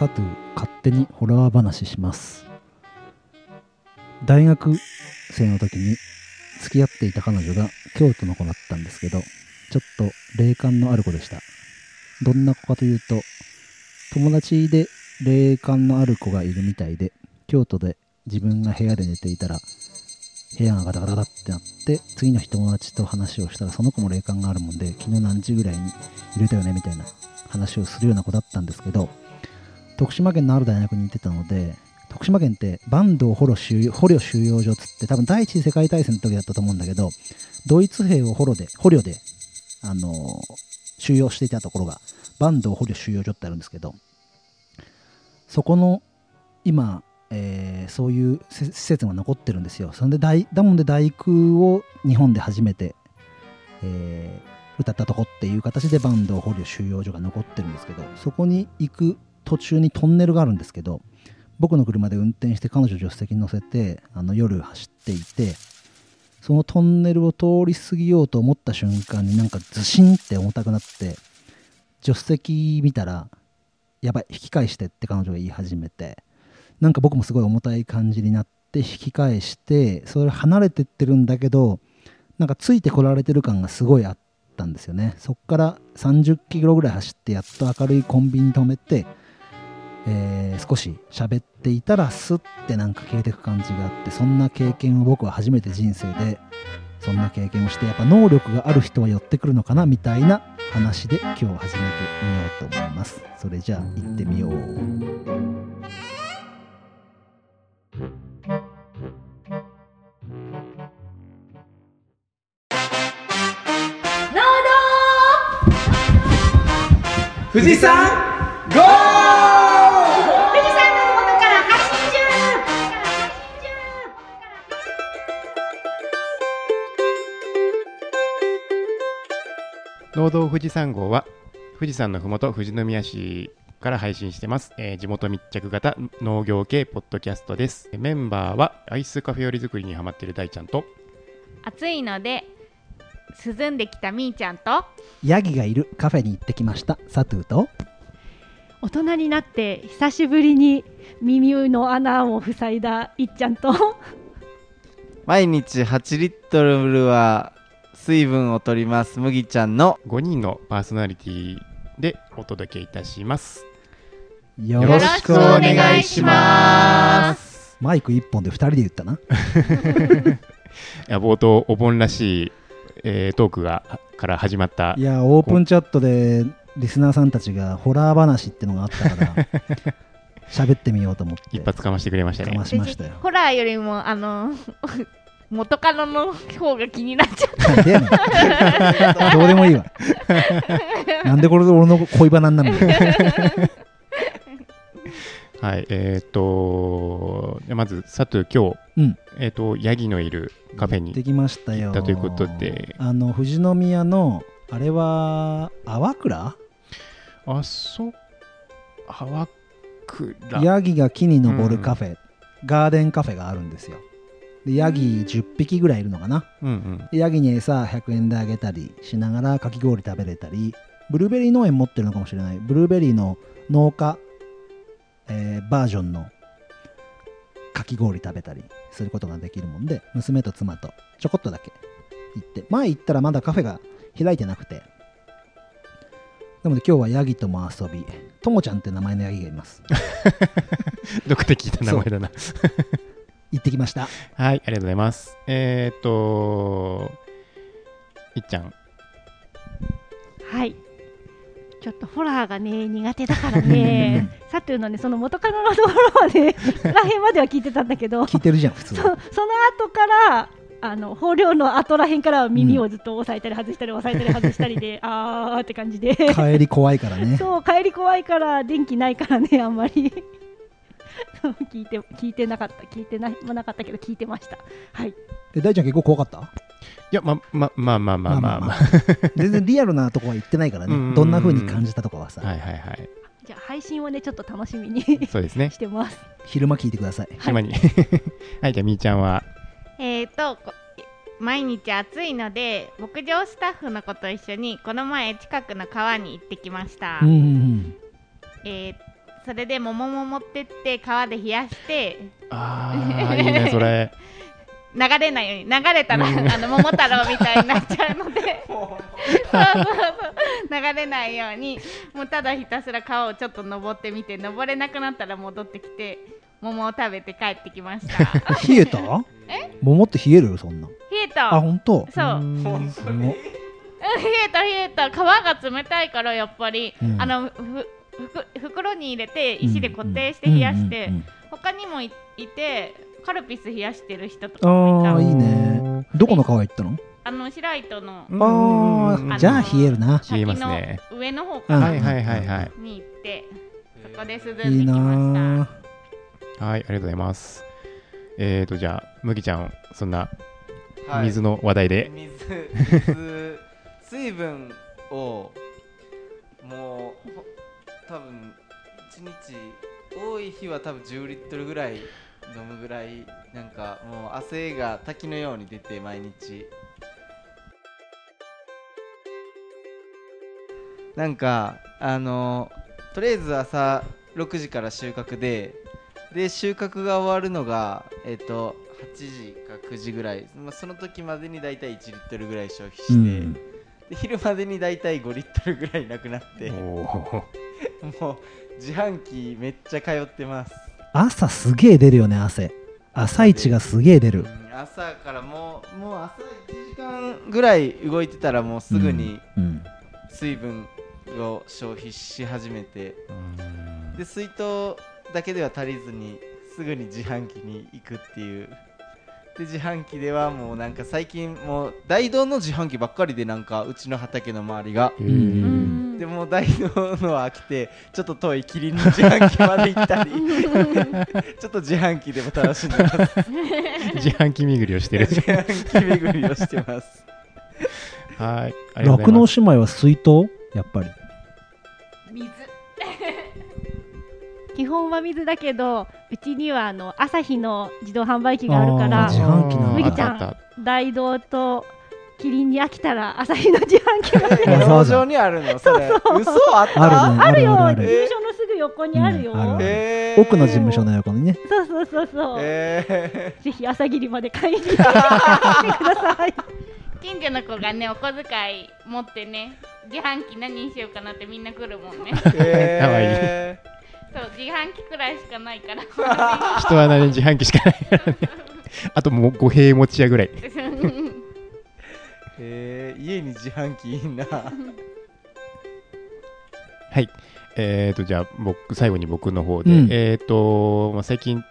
サトゥ勝手にホラー話します。大学生の時に付き合っていた彼女が京都の子だったんですけどちょっと霊感のある子でした。どんな子かというと友達で霊感のある子がいるみたいで京都で自分が部屋で寝ていたら部屋がガタガタガってなって次の日友達と話をしたらその子も霊感があるもんで昨日何時ぐらいに入れたよねみたいな話をするような子だったんですけど徳島県のある大学に行ってたので徳島県って坂東捕虜収容捕虜収容所っつって多分第一次世界大戦の時だったと思うんだけどドイツ兵を捕虜で捕虜で、あの収容していたところが坂東捕虜収容所ってあるんですけどそこの今、えーそういう施設が残ってるんですよ。それで大だもんで大工を日本で初めて、えー歌ったとこっていう形で坂東捕虜収容所が残ってるんですけどそこに行く途中にトンネルがあるんですけど僕の車で運転して彼女助手席に乗せてあの夜走っていてそのトンネルを通り過ぎようと思った瞬間になんかズシンって重たくなって助手席見たらやばい引き返してって彼女が言い始めてなんか僕もすごい重たい感じになって引き返してそれ離れてってるんだけどなんかついてこられてる感がすごいあったんですよね。そっから30キロぐらい走ってやっと明るいコンビニに止めてえー少し喋っていたらスッてなんか消えていく感じがあってそんな経験を僕は初めて人生でそんな経験をしてやっぱ能力がある人は寄ってくるのかなみたいな話で今日始めてみようと思います。それじゃあ行ってみよう。富士山ゴー農道富士山号は富士山のふもと富士宮市から配信してます、えー地元密着型農業系ポッドキャストです。メンバーはアイスカフェオレ作りにハマっている大ちゃんと暑いので涼んできたみーちゃんとヤギがいるカフェに行ってきました。サトゥーと大人になって久しぶりに耳の穴を塞いだいっちゃんと。毎日8リットルは水分を取ります。麦ちゃんの5人のパーソナリティでお届けいたします。よろしくお願いします。マイク1本で2人で言ったな。いや冒頭お盆らしい、えートークがから始まった。いやオープンチャットでリスナーさんたちがホラー話ってのがあったから 喋ってみようと思って。一発かましてくれましたかねましましたよ。ホラーよりもあの元カノの方が気になっちゃっなんでやねんどうでもいいわ。なんでこれで俺の恋バナになるの？はいえっ、とでまず佐藤今日、うん。えっ、とヤギのいるカフェにできましたよ。行ったということで。あの富士宮のあれは泡倉？あそう泡倉。ヤギが木に登るカフェ、ガーデンカフェがあるんですよでヤギ10匹ぐらいいるのかな。うんうん。でヤギに餌100円であげたりしながらかき氷食べれたりブルーベリー農園持ってるのかもしれない。ブルーベリーの農家、えーバージョンのかき氷食べたりすることができるもんで娘と妻とちょこっとだけ行って。前行ったらまだカフェが開いてなくて。なので今日はヤギとも遊びともちゃんって名前のヤギがいます。どこで聞いた名前だな行ってきました。はいありがとうございます。えっ、といっちゃん。はい。ちょっとホラーがね苦手だからね。サトゥーのねその元カノのところはね らへんまでは聞いてたんだけど。そ聞いてるじゃん普通。その後からあの豊漁の後らへんからは耳をずっと押さえたり外したり押さえたり外したりで、あーって感じで。帰り怖いからね。そう帰り怖いから電気ないからねあんまり。そう 聞いて聞いてなかった聞いてないもなかったけど聞いてました。はい。え大ちゃん結構怖かった？いやまままあまあまあまあまあ。全然リアルなとこは言ってないからね。どんな風に感じたとかはさ、はいはいはい。じゃあ配信をねちょっと楽しみにそうですね。してます。昼間聞いてください。島に。はいじゃあみーちゃんは？たえっとこ毎日暑いので牧場スタッフの子と一緒にこの前近くの川に行ってきました、うんうんうん。えーそれで桃も持ってって川で冷やして。ああいいねそれ。流れないように流れたら、あの桃太郎みたいになっちゃうので。そうそうそう流れないように。もうただひたすら川をちょっと登ってみて登れなくなったら戻ってきて桃を食べて帰ってきました。冷えた？桃って冷える？そんな。冷えた。あ本当？そう。う冷えた冷えた。皮が冷たいからやっぱり、うん。あのふふ袋に入れて石で固定して冷やして、うんうんうん他にもいいてカルピス冷やしてる人とかもいた。ああいいね。どこの川行ったの？あの白糸のあうんあじゃあ冷えるな。冷えますね。上の方うんかな？はいはいはいはい。に行ってそこで涼んでいいきまなした。はいありがとうございます。えーとじゃあ麦ちゃんそんなはい。水の話題で、水水水分をもうほ多分1日多い日は多分10リットルぐらい飲むぐらいなんかもう汗が滝のように出て毎日。なんかあのとりあえず朝6時から収穫でで収穫が終わるのがえっ、と8時か9時ぐらい、まあ、その時までに大体1リットルぐらい消費して、うん。で昼までに大体5リットルぐらいなくなって。おもおう自販機めっちゃ通ってます、朝すげえ出るよね汗。朝一がすげえ出る。うん朝からもうもう朝1時間ぐらい動いてたらもうすぐにうん水分を消費し始めて。で水筒だけでは足りずにすぐに自販機に行くっていう。で自販機ではもうなんか最近もう大道の自販機ばっかりでなんかうちの畑の周りが。えうーうんでもう大道のは飽きてちょっと遠いキリンの自販機まで行ったり ちょっと自販機でも楽しんでます。自販機巡りをしてる。自販機巡りをしてます。はい酪農姉妹は水筒やっぱり。水。基本は水だけどうちにはあの朝日の自動販売機があるから自販機なんだ麦ちゃん大道とキリンに飽きたら朝日の自販機が農場にあるの？それ。嘘あった？あるねあるよ。事務所のすぐ横にあるよ、奥の事務所の横にね。そうそうそうそう、へぜひ朝霧まで買いに。行ってください近所の子がねお小遣い持ってね自販機何にしようかなってみんな来るもんね。ー。へーそう自販機くらいしかないから。人は何自販機しかないからね。あともう五平餅屋ぐらい へー家に自販機いいな。はい。えーと、じゃあ、僕、最後に僕の方で、うん。えーと、まあ、最近、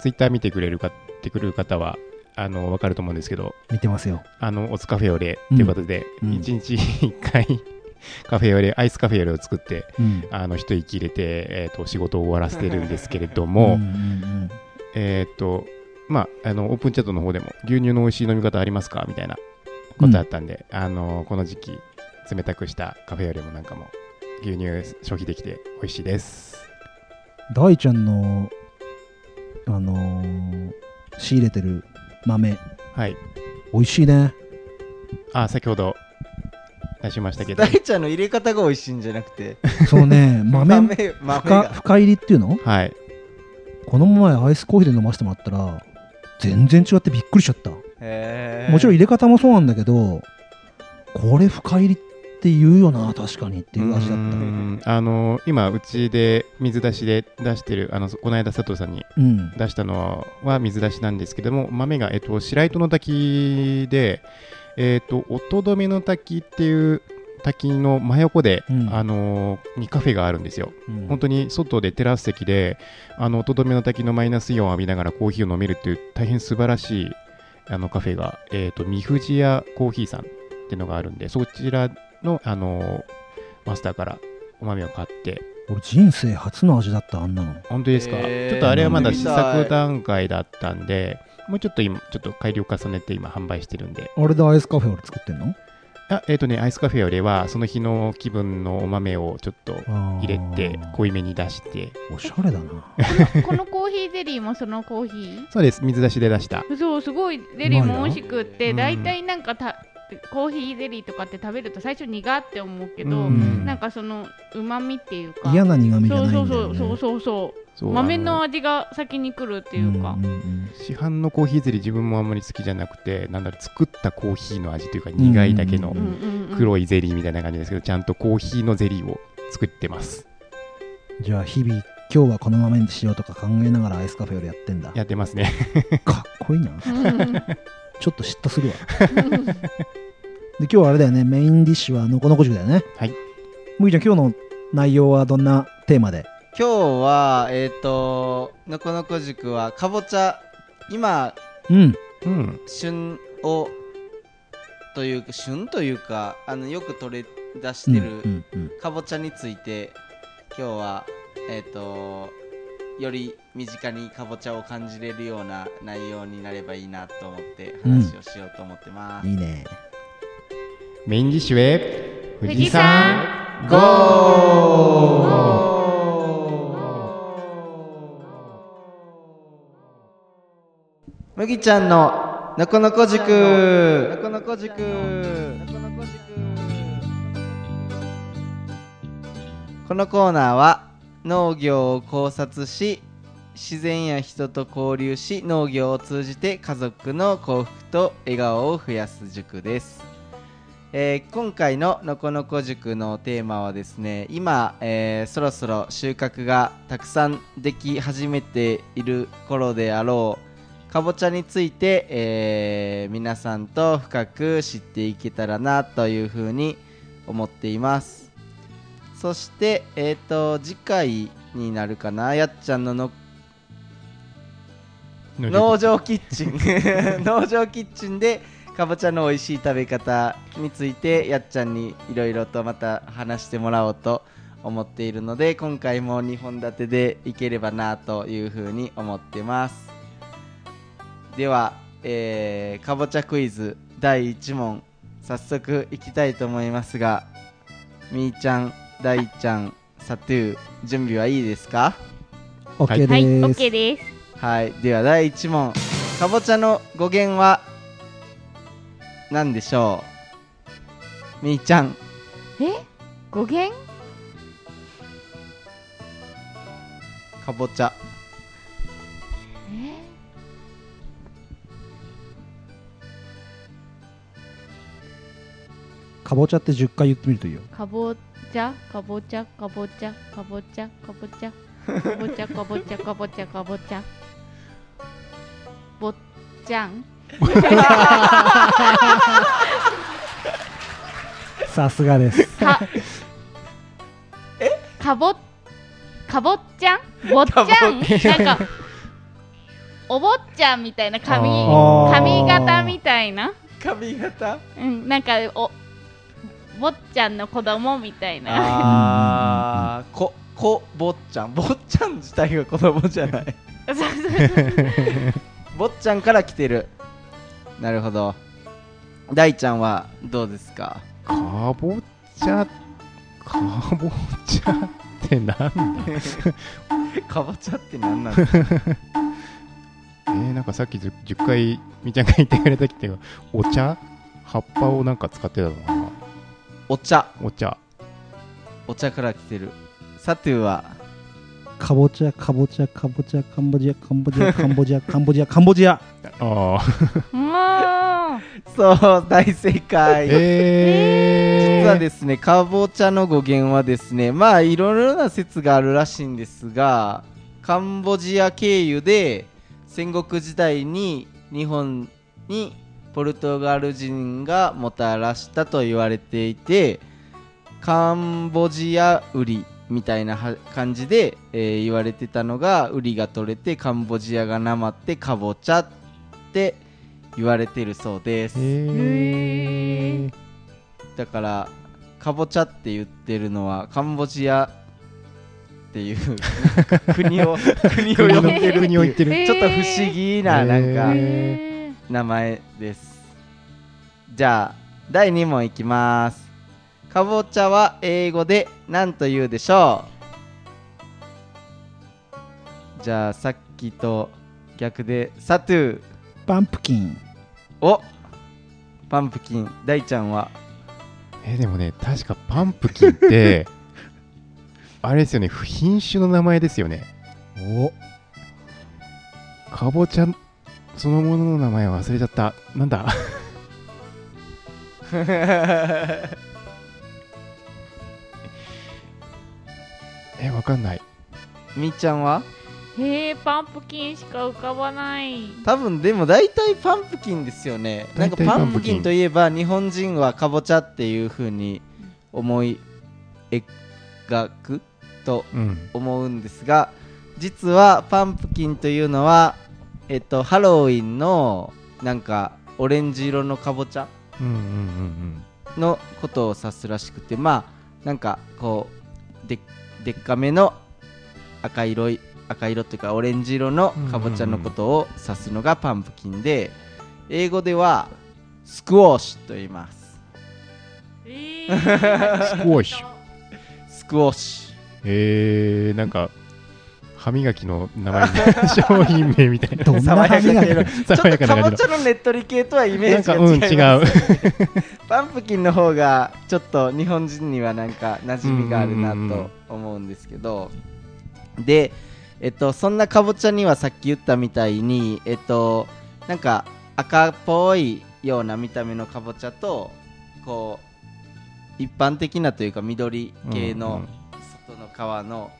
ツイッター見てくれるか、ってくれる方は、あの、わかると思うんですけど、見てますよ。あの、オツカフェオレということで、うん。一日一回、カフェオレ、アイスカフェオレを作って、うん。あの、一息入れて、えーと、仕事を終わらせてるんですけれどうも、んうん。えーと、まあ、あの、オープンチャットの方でも、牛乳の美味しい飲み方ありますか？みたいなことあったんで、あの、この時期、冷たくしたカフェオレもなんかも、牛乳消費できて美味しいです。うん大ちゃんのあのー仕入れてる豆はい。美味しいねあ、先ほど出しましたけど、大ちゃんの入れ方が美味しいんじゃなくてそうね 豆豆豆深入りっていうの？はい。この前アイスコーヒーで飲ませてもらったら全然違ってびっくりしちゃったもちろん入れ方もそうなんだけどこれ深入りって言うよな確かにっていう味だっうーん。あの今、うちで水出しで出してる、あのこの間佐藤さんに出したのは水出しなんですけども、豆が、えっと、白糸の滝で、えっと、音止めの滝っていう滝の真横で、うん。あのにカフェがあるんですよ。うん。本当に外でテラス席で、あの音止めの滝のマイナスイオンを浴びながらコーヒーを飲めるっていう大変素晴らしいあのカフェが、えっと、三藤屋コーヒーさんっていうのがあるんで、そちらの、あのマスターからお豆を買って、俺人生初の味だったあんなの。本当ですか、へー。ちょっとあれはまだ試作段階だったんで、もうちょっと今、ちょっと改良を重ねて今販売してるんで、あれでアイスカフェ俺作ってんの？あえっ、とね、アイスカフェよりは、その日の気分のお豆をちょっと入れて、濃いめに出して、おしゃれだな。このコーヒーゼリーもそのコーヒー？そうです、水出しで出した。そうすごいゼリーも美味しくってうん。大体なんかたコーヒーゼリーとかって食べると最初苦って思うけど、うん。なんかそのうまみっていうか。嫌な苦味じゃそうないそんだよね。うそうそうそうそうそう豆あの味が先に来るっていうか、んんん市販のコーヒーゼリー自分もあんまり好きじゃなくてなんだろう作ったコーヒーの味というか苦いだけの黒いゼリーみたいな感じですけどちゃんとコーヒーのゼリーを作ってます。じゃあ日々今日はこの豆にしようとか考えながらアイスカフェよりやってんだ。やってますね。かっこいいな。うん。ちょっと嫉妬するわ。で今日はあれだよね。メインディッシュはのこのこ塾だよね。はい。むぎちゃん今日の内容はどんなテーマで？今日はえっ、とのこのこ塾はかぼちゃ今うん。うん旬をというか旬というかあのよく取れ出してる、うんうんかぼちゃについて今日はえっ、とより身近にかぼちゃを感じれるような内容になればいいなと思って話をしようと思ってます、いいね。メインディッシュへ富士山ゴ麦ちゃんののこのこ塾。のこのこ塾。このコーナーは農業を考察し自然や人と交流し農業を通じて家族の幸福と笑顔を増やす塾です、えー今回ののこのこ塾のテーマはですね今、えーそろそろ収穫がたくさんでき始めている頃であろうかぼちゃについて、えー皆さんと深く知っていけたらなというふうに思っています。そして、えー、と次回になるかな？やっちゃんのの農場キッチン。農場キッチンでかぼちゃの美味しい食べ方についてやっちゃんにいろいろとまた話してもらおうと思っているので今回も2本立てでいければなというふうに思ってますでは、えーかぼちゃクイズ第1問早速いきたいと思いますがみーちゃん大ちゃんサトゥー準備はいいですか？OK はい、で OK すです。はいでは第1問かぼちゃの語源は何でしょう？みーちゃん。え？語源？かぼちゃかぼちゃって10回言ってみるといいよ。かぼちゃ？かぼちゃ？かぼちゃ？かぼちゃ？かぼちゃ？かぼちゃ？かぼちゃ？かぼちゃ？かぼちゃ？ぼっちゃん？さすがです。かえかぼかぼっちゃん？ぼっちゃん？なんかお坊ちゃんみたいな髪髪型みたいな？髪型？うんなんかお坊ちゃんの子供みたいな。あー。ここぼっちゃん。ぼっちゃん自体が子供じゃない。そうそう ぼっちゃんから来てる。なるほど。大ちゃんはどうですか？かぼちゃかぼちゃってなんだかぼちゃって何なの えー、なんかさっき 10, 10回みーちゃんが言ってくれたけどお茶？葉っぱをなんか使ってたのかなお茶。お茶。お茶から来てる。サトゥーは。かぼちゃかぼちゃかぼちゃカンボジアカンボジアカンボジア カンボジアカンボジア。ああそう大正解、えー、実はですねかぼちゃの語源はですねまあいろいろな説があるらしいんですがカンボジア経由で戦国時代に日本にポルトガル人がもたらしたと言われていてカンボジアウリみたいなは感じで、えー言われてたのがウリが取れてカンボジアがなまってかぼちゃって言われてるそうです。えー、だからかぼちゃって言ってるのはカンボジアっていう 国を 国を呼んでるちょっと不思議ななんか。へ名前です。じゃあ第2問いきます。かぼちゃは英語で何と言うでしょう？じゃあさっきと逆でサトゥ。ーパンプキン。おパンプキン。大ちゃんは？えでもね確かパンプキンって あれですよね品種の名前ですよね。お。かぼちゃそのものの名前忘れちゃった。なんだ？えわかんない。みーちゃんは？へえパンプキンしか浮かばない。多分でも大体パンプキンですよね。なんか大体パパンプキンといえば日本人はかぼちゃっていう風に思い描くとうん。思うんですが実はパンプキンというのはえっとハロウィンのなんかオレンジ色のかぼちゃ？のことを指すらしくてまあなんかこうででっかめの赤色い赤色っていうかオレンジ色のかぼちゃのことを指すのがパンプキンで英語ではスクワッシュと言います。え スクワッシュ。スクワッシえー、なんか歯磨きの名前みたいな商品名みたいな。どんな歯磨きュ ちょ爽やっとかぼちゃのねっとり系とはイメージがなんかうん違います、パンプキンの方がちょっと日本人にはなんか馴染みがあるなうんうんうんうん。と思うんですけど。でえっとそんなかぼちゃにはさっき言ったみたいにえっとなんか赤っぽいような見た目のかぼちゃとこう一般的なというか緑系の外の皮の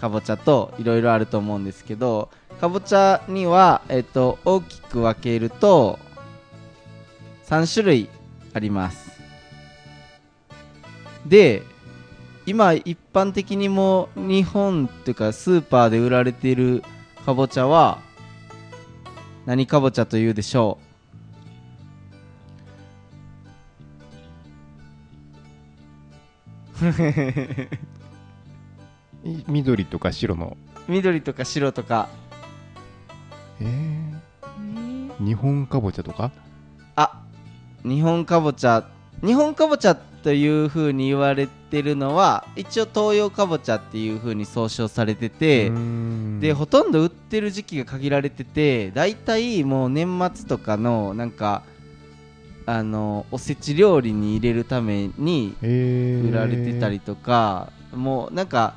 かぼちゃといろいろあると思うんですけどかぼちゃには、えっと、大きく分けると3種類あります。で今一般的にも日本っていうかスーパーで売られているかぼちゃは何かぼちゃというでしょい 緑とか白の。う緑とか白とか。えー、日本かぼちゃとか？あ日本かぼちゃ。日本かぼちゃという風に言われてるのは一応東洋かぼちゃっていう風に総称されてて、でほとんど売ってる時期が限られてて大体もう年末とかのなんかあのおせち料理に入れるためにえー。売られてたりとか、もうなんか、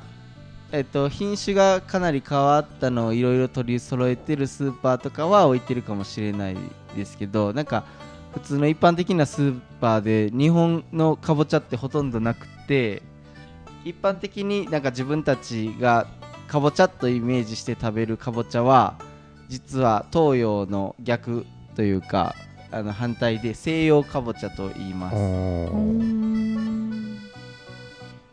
えっと、品種がかなり変わったのをいろいろ取り揃えてるスーパーとかは置いてるかもしれないですけどなんか普通の一般的なスーパーで日本のかぼちゃってほとんどなくて一般的になんか自分たちがかぼちゃとイメージして食べるかぼちゃは実は東洋の逆というかあの反対で西洋かぼちゃと言います。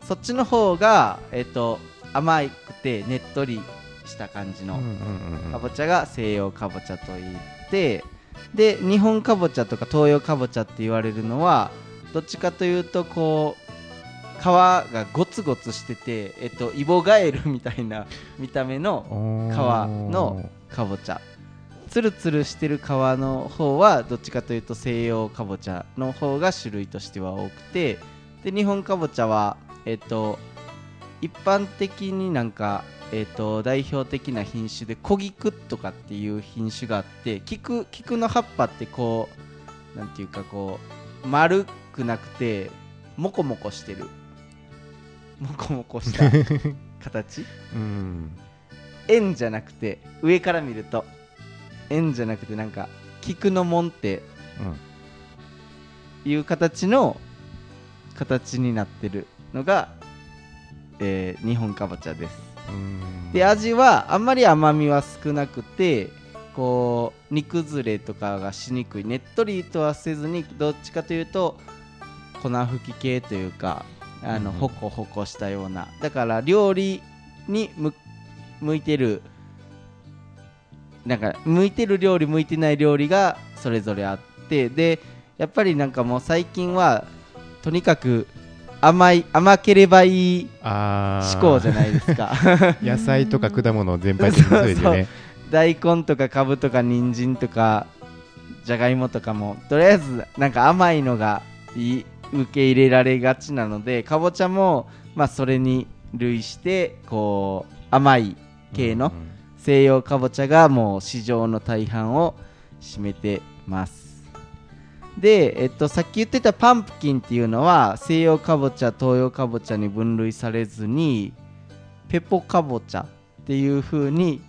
そっちの方が、えっと甘くてねっとりした感じのかぼちゃが西洋かぼちゃと言ってで日本かぼちゃとか東洋かぼちゃって言われるのはどっちかというとこう皮がゴツゴツしてて、えっと、イボガエルみたいな 見た目の皮のかぼちゃ。ツルツルしてる皮の方はどっちかというと西洋かぼちゃの方が種類としては多くてで日本かぼちゃはえっと一般的になんかえっと代表的な品種で小菊とかっていう品種があって菊菊の葉っぱってこうなんていうかこう丸くなくてモコモコしてる。モコモコした 形？うん。円じゃなくて上から見ると。円じゃなくてなんか菊の門っていう形の形になってるのが、えー日本かぼちゃです。うん。で味はあんまり甘みは少なくてこう煮崩れとかがしにくい。ねっとりとはせずにどっちかというと粉吹き系というかあの、うん。うんホコホコしたような。だから料理に向向いてるなんか向いてる料理向いてない料理がそれぞれあって。でやっぱりなんかもう最近はとにかく甘い甘ければいい思考じゃないですか。野菜とか果物全般的にそうですよね。大根とかかぶとか人参とかじゃがいもとかもとりあえずなんか甘いのがいい受け入れられがちなのでかぼちゃもまあそれに類してこう甘い系のうん。西洋かぼちゃがもう市場の大半を占めてますで、えっと、さっき言ってたパンプキンっていうのは西洋かぼちゃ東洋かぼちゃに分類されずにペポかぼちゃっていう風に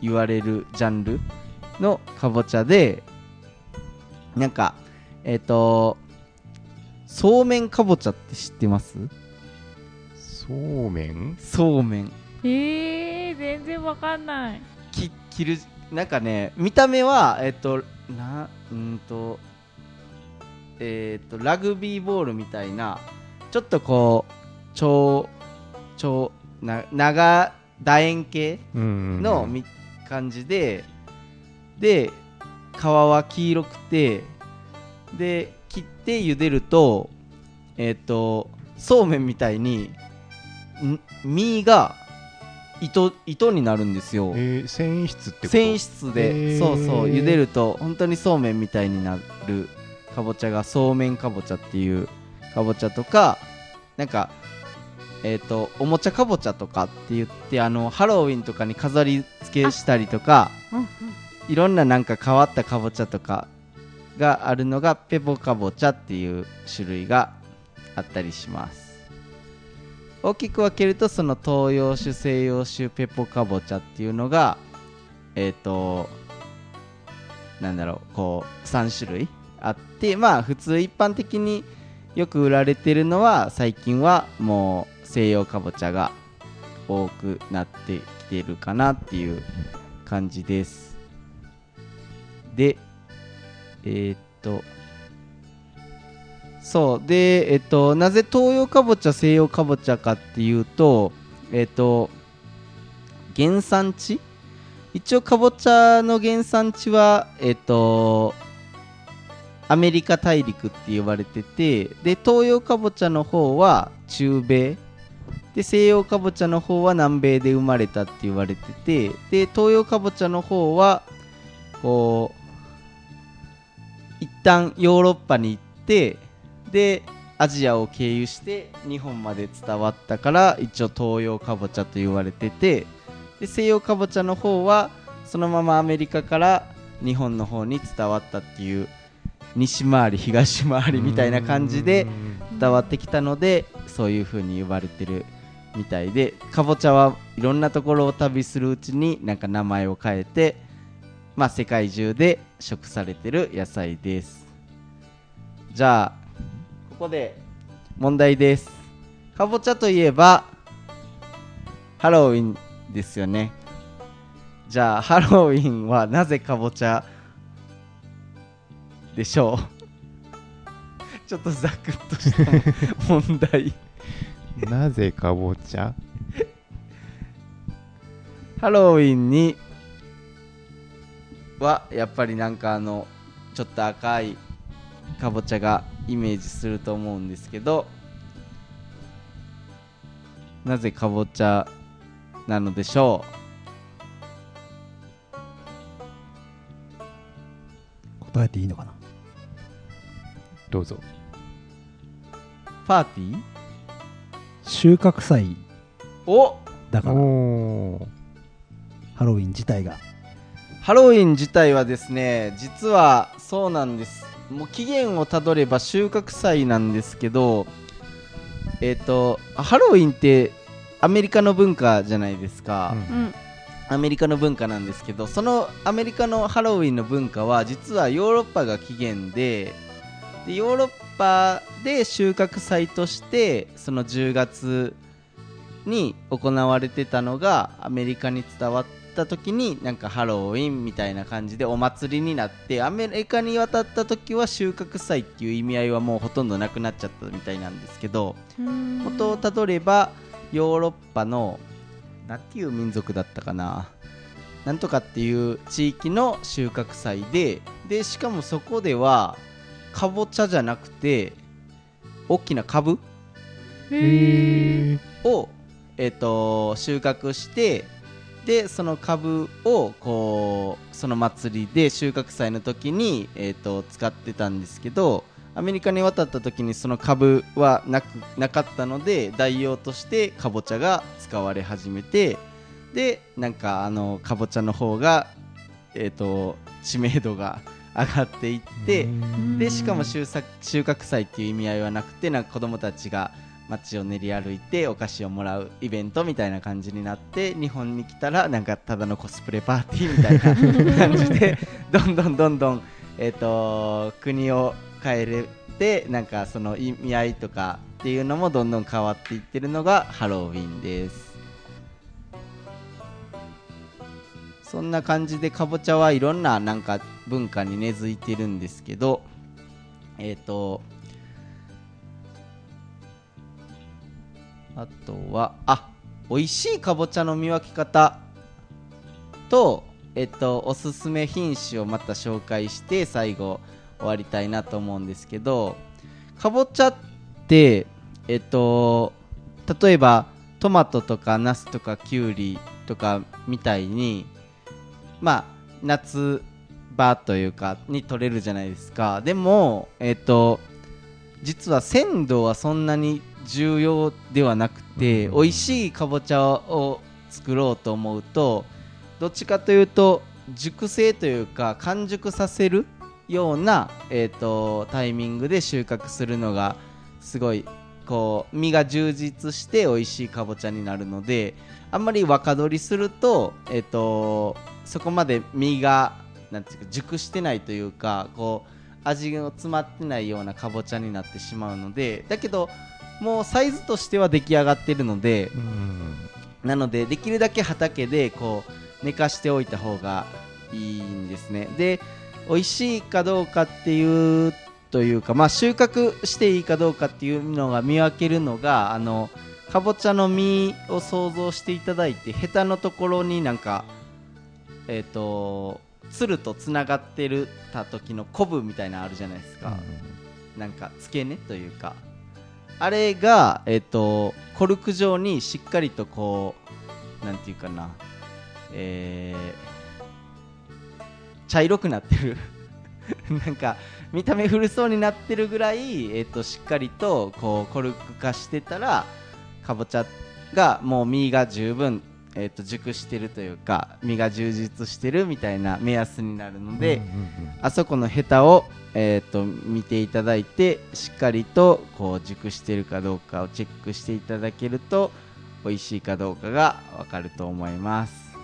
言われるジャンルのかぼちゃでなんかえっとそうめんかぼちゃって知ってます？そうめん？そうめん。えー、全然わかんない。き切るなんかね見た目はえっとなうんとえっとラグビーボールみたいなちょっとこう超超な長楕円形うんのみ感じでで皮は黄色くてで切って茹でるとえっ、とそうめんみたいにん身が糸糸になるんですよ。えー、繊維質って繊維質で。へー。そうそう茹でると本当にそうめんみたいになるかぼちゃがそうめんかぼちゃっていうかぼちゃとかなんかえっ、とおもちゃかぼちゃとかって言ってあのハロウィンとかに飾り付けしたりとかうんうん。いろんななんか変わったかぼちゃとかがあるのがペポかぼちゃっていう種類があったりします。大きく分けるとその東洋種西洋種ペポかぼちゃっていうのがえっ、となんだろうこう3種類あってまあ普通一般的によく売られてるのは最近はもう西洋かぼちゃが多くなってきてるかなっていう感じです。でえーっとそうでえっとなぜ東洋かぼちゃ西洋かぼちゃかっていうとえっと原産地？一応かぼちゃの原産地はえっとアメリカ大陸って言われててで東洋かぼちゃの方は中米。で西洋かぼちゃの方は南米で生まれたって言われててで東洋かぼちゃの方はこう一旦ヨーロッパに行ってでアジアを経由して日本まで伝わったから一応東洋かぼちゃと言われててで西洋かぼちゃの方はそのままアメリカから日本の方に伝わったっていう西回り東回りみたいな感じで伝わってきたのでそういう風に呼ばれてるみたいでかぼちゃはいろんなところを旅するうちになんか名前を変えてまあ世界中で食されてる野菜です。じゃあここで問題です。かぼちゃといえばハロウィンですよね。じゃあハロウィンはなぜかぼちゃでしょう。ちょっとざくっとした問題。なぜかぼちゃ？ハロウィンにはやっぱりなんかあのちょっと赤いかぼちゃがイメージすると思うんですけどなぜかぼちゃなのでしょ答えていいのかな？どうぞ。うパーティー？収穫祭。お！だから。ハロウィン自体が。ハロウィン自体はですね実はそうなんです。もう期限をたどれば収穫祭なんですけどえっ、とハロウィンってアメリカの文化じゃないですか、うん。うん。アメリカの文化なんですけどそのアメリカのハロウィンの文化は実はヨーロッパが起源ででヨーロッパで収穫祭としてその10月に行われてたのがアメリカに伝わった時になんかハロウィンみたいな感じでお祭りになってアメリカに渡った時は収穫祭っていう意味合いはもうほとんどなくなっちゃったみたいなんですけど元をたどればヨーロッパの何ていう民族だったかななんとかっていう地域の収穫祭ででしかもそこではかぼちゃじゃなくて大きな株？へー。を、えっと収穫してでその株をこうその祭りで収穫祭の時に、えっと使ってたんですけどアメリカに渡った時にその株はなくなかったので代用としてかぼちゃが使われ始めてでなんかあのかぼちゃの方が、えっと知名度が上がっていってでしかも収穫収穫祭っていう意味合いはなくてなんか子供たちが街を練り歩いてお菓子をもらうイベントみたいな感じになって日本に来たらなんかただのコスプレパーティーみたいな感じで どんどんどんどん、えー、と国を変えれてなんかその意味合いとかっていうのもどんどん変わっていってるのがハロウィンですそんな感じでかぼちゃはいろんななんか文化に根付いてるんですけどえっ、とあとはあ美味しいかぼちゃの見分け方とえっとおすすめ品種をまた紹介して最後終わりたいなと思うんですけどかぼちゃってえっと例えばトマトとかナスとかキュウリとかみたいにまあ夏場というかに取れるじゃないですか。でもえっと実は鮮度はそんなに重要ではなくて、美味しいかぼちゃを作ろうと思うとどっちかというと熟成というか完熟させるような、えーと、タイミングで収穫するのがすごいこう身が充実して美味しいかぼちゃになるのであんまり若取りすると,、えーと、そこまで身がなんていうか熟してないというかこう味が詰まってないようなかぼちゃになってしまうのでだけどもうサイズとしては出来上がってるので、なのでできるだけ畑でこう寝かしておいた方がいいんですね。で美味しいかどうかっていうというか、まあ、収穫していいかどうかっていうのが見分けるのがあのかぼちゃの実を想像していただいてヘタのところになんかえっ、ー、とつるとつながってるた時のコブみたいなのあるじゃないですか、うん、なんか付け根というか。あれが、えっ、ー、とコルク状にしっかりとこうなんていうかな。えー、茶色くなってる。なんか見た目古そうになってるぐらい、えーと、としっかりとこうコルク化してたらかぼちゃがもう実が十分えーと、熟してるというか実が充実してるみたいな目安になるので、あそこのヘタを、えーと、見ていただいてしっかりとこう熟してるかどうかをチェックしていただけると美味しいかどうかがわかると思います。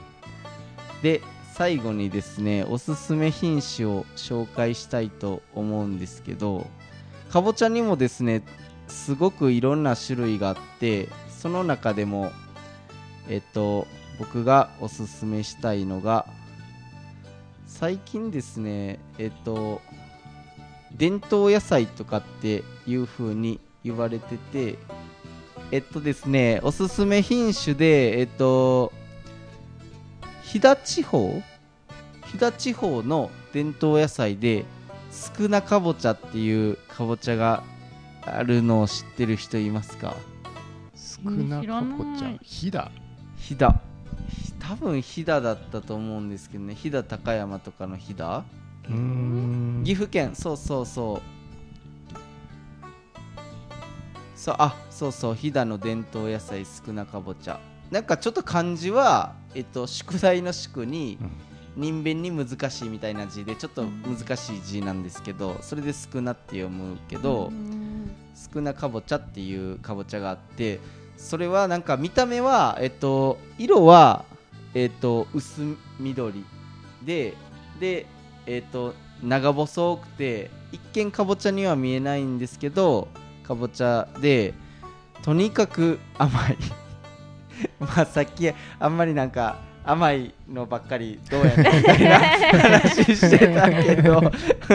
で最後にですねおすすめ品種を紹介したいと思うんですけどかぼちゃにもですねすごくいろんな種類があってその中でもえっと僕がおすすめしたいのが最近ですねえっと伝統野菜とかっていう風に言われててえっとですねおすすめ品種でえっと飛騨地方飛騨地方の伝統野菜で少なかぼちゃっていうかぼちゃがあるのを知ってる人いますか？少なかぼちゃ飛騨飛騨多分飛騨だったと思うんですけどね。飛騨高山とかの飛騨岐阜県。そうそうそう。そうあそうそう。飛騨の伝統野菜少なかぼちゃ。なんかちょっと漢字は、えっと、宿題の宿に、人弁に難しいみたいな字でちょっと難しい字なんですけどそれで少なって読むけど少なかぼちゃっていうかぼちゃがあってそれはなんか見た目は、えっと、色は、えっと、薄緑でで、えっと、長細くて一見かぼちゃには見えないんですけどかぼちゃでとにかく甘い。まあさっきあんまりなんか甘いのばっかりどうやねみたいな話してたけど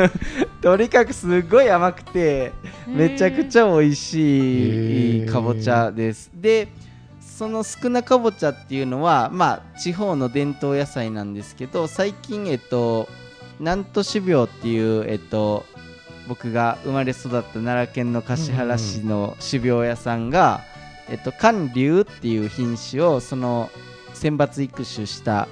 とにかくすごい甘くてめちゃくちゃ美味しいかぼちゃです。でその少なかぼちゃっていうのはまあ地方の伝統野菜なんですけど最近えっと南都種苗っていうえっと僕が生まれ育った奈良県の橿原市の種苗屋さんが、えっと、寒流っていう品種をその選抜育種した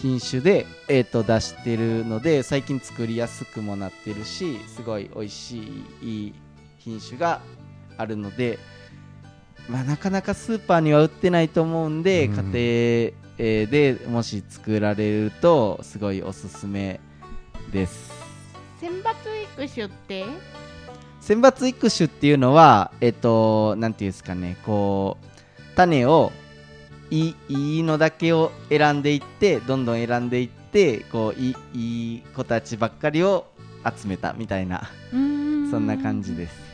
品種で、えー、と出してるので最近作りやすくもなってるしすごい美味しい品種があるので、まあ、なかなかスーパーには売ってないと思うんで、うん、家庭、えー、でもし作られるとすごいおすすめです。選抜育種って？選抜育種っていうのはえっとなんていうんですかねこう種をいいいいのだけを選んでいってどんどん選んでいってこういいいい子たちばっかりを集めたみたいなそんな感じです。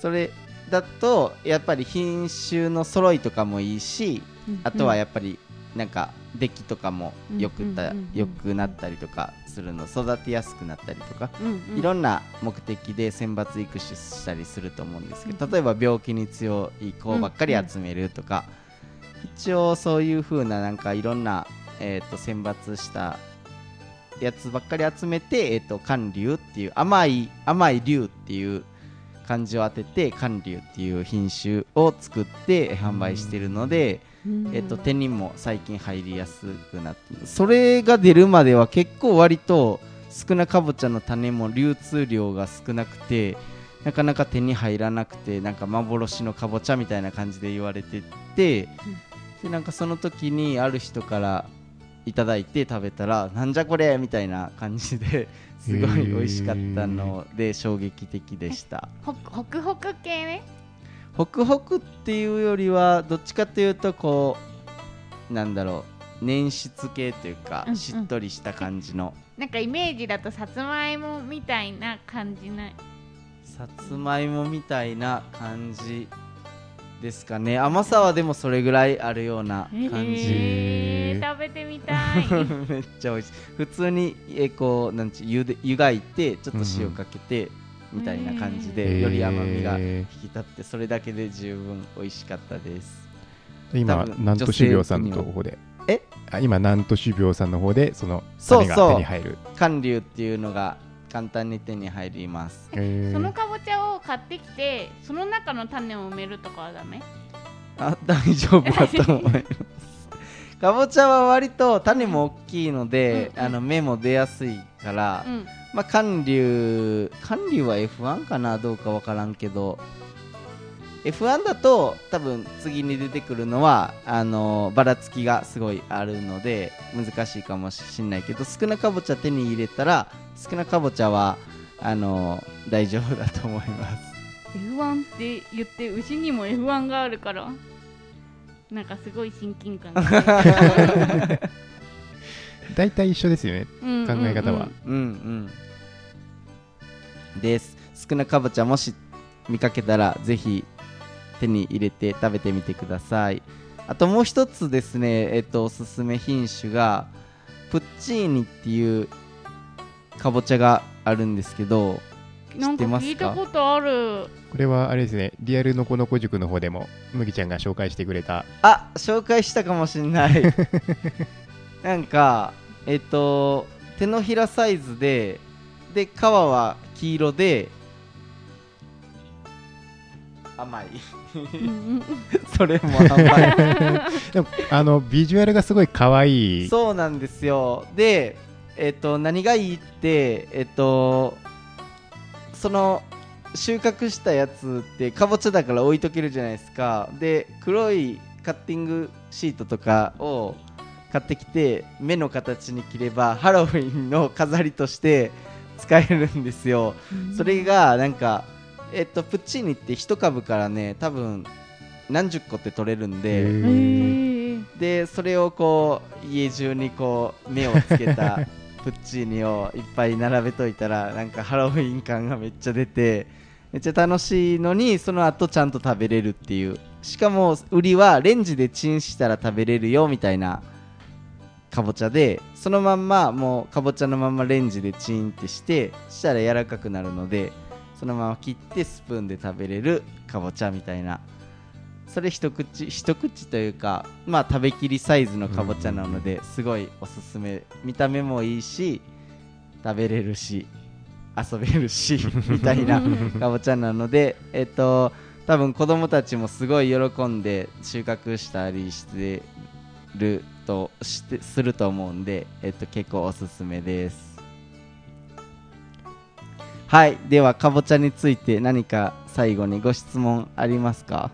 それだとやっぱり品種の揃いとかもいいしあとはやっぱりなんか出来とかもよくたうんうんうん。うん良くなったりとかするの育てやすくなったりとかうんうん。いろんな目的で選抜育種したりすると思うんですけど例えば病気に強い子ばっかり集めるとか一応そういう風ななんかいろんな、えー、と選抜したやつばっかり集めて、えー、と寒流っていう甘い甘い竜っていう漢字を当てて寒流っていう品種を作って販売してるので、うんえっと、手にも最近入りやすくなってそれが出るまでは結構割と少なかぼちゃの種も流通量が少なくてなかなか手に入らなくてなんか幻のかぼちゃみたいな感じで言われてて、でなんかその時にある人からいただいて食べたらなんじゃこれみたいな感じですごい美味しかったので衝撃的でした。ほホクホク系ねホクホクっていうよりはどっちかというとこうなんだろう粘質系というかうんうん。しっとりした感じの。なんかイメージだとさつまいもみたいな感じな。いさつまいもみたいな感じですかね。甘さはでもそれぐらいあるような感じ。えー、食べてみたい。めっちゃ美味しい。普通にえこうなんちゆで湯がいてちょっと塩かけてみたいな感じでより甘みが引えき立ってそれだけで十分美味しかったです。ー今南都種苗さんの方で。え？あ今南都種苗さんの方でその種がそう。そう手に入る。寒流っていうのが簡単に手に入ります。えー。そのかぼちゃを買ってきてその中の種を埋めるとかはダメ？あ大丈夫だと思います。かぼちゃは割と種も大きいので、うんうん。あの芽も出やすいから、うんまあ寒流寒流は F1 かなどうかわからんけど。F1 だと多分次に出てくるのはあのばらつきがすごいあるので難しいかもしれないけど少なかぼちゃ手に入れたら少なかぼちゃはあの大丈夫だと思います。F1 って言って牛にも F1 があるからなんかすごい親近感が 大体一緒ですよねうん考え方は。うんうん。です。少なかぼちゃもし見かけたらぜひ手に入れて食べてみてください。あともう一つですねえっとおすすめ品種がプッチーニっていうかぼちゃがあるんですけど知なんかってます聞いたかことある。これはあれですねリアルのこのこ塾の方でも麦ちゃんが紹介してくれた。あ紹介したかもしんない。なんかえっと手のひらサイズでで皮は黄色で甘い。それも甘い。でもあのビジュアルがすごい可愛い。そうなんですよ。でえっと何がいいってえっとその収穫したやつってかぼちゃだから置いとけるじゃないですか。で黒いカッティングシートとかを買ってきて目の形に切ればハロウィンの飾りとして使えるんですよ。それがなんかえっとプッチーニって一株からね多分何十個って取れるんへででそれをこう家中にこう目をつけた プッチーニをいっぱい並べといたらなんかハロウィン感がめっちゃ出てめっちゃ楽しいのにその後ちゃんと食べれるっていう。しかも売りはレンジでチンしたら食べれるよみたいなかぼちゃでそのまんまもうかぼちゃのまんまレンジでチンってしてしたら柔らかくなるのでそのまま切ってスプーンで食べれるかぼちゃみたいな。それ一口一口というかまあ食べきりサイズのかぼちゃなのですごいおすすめ。見た目もいいし食べれるし遊べるし みたいなかぼちゃなのでえっと多分子供たちもすごい喜んで収穫したりしてるとしてすると思うんで、えっと、結構おすすめです。はい。ではかぼちゃについて何か最後にご質問ありますか？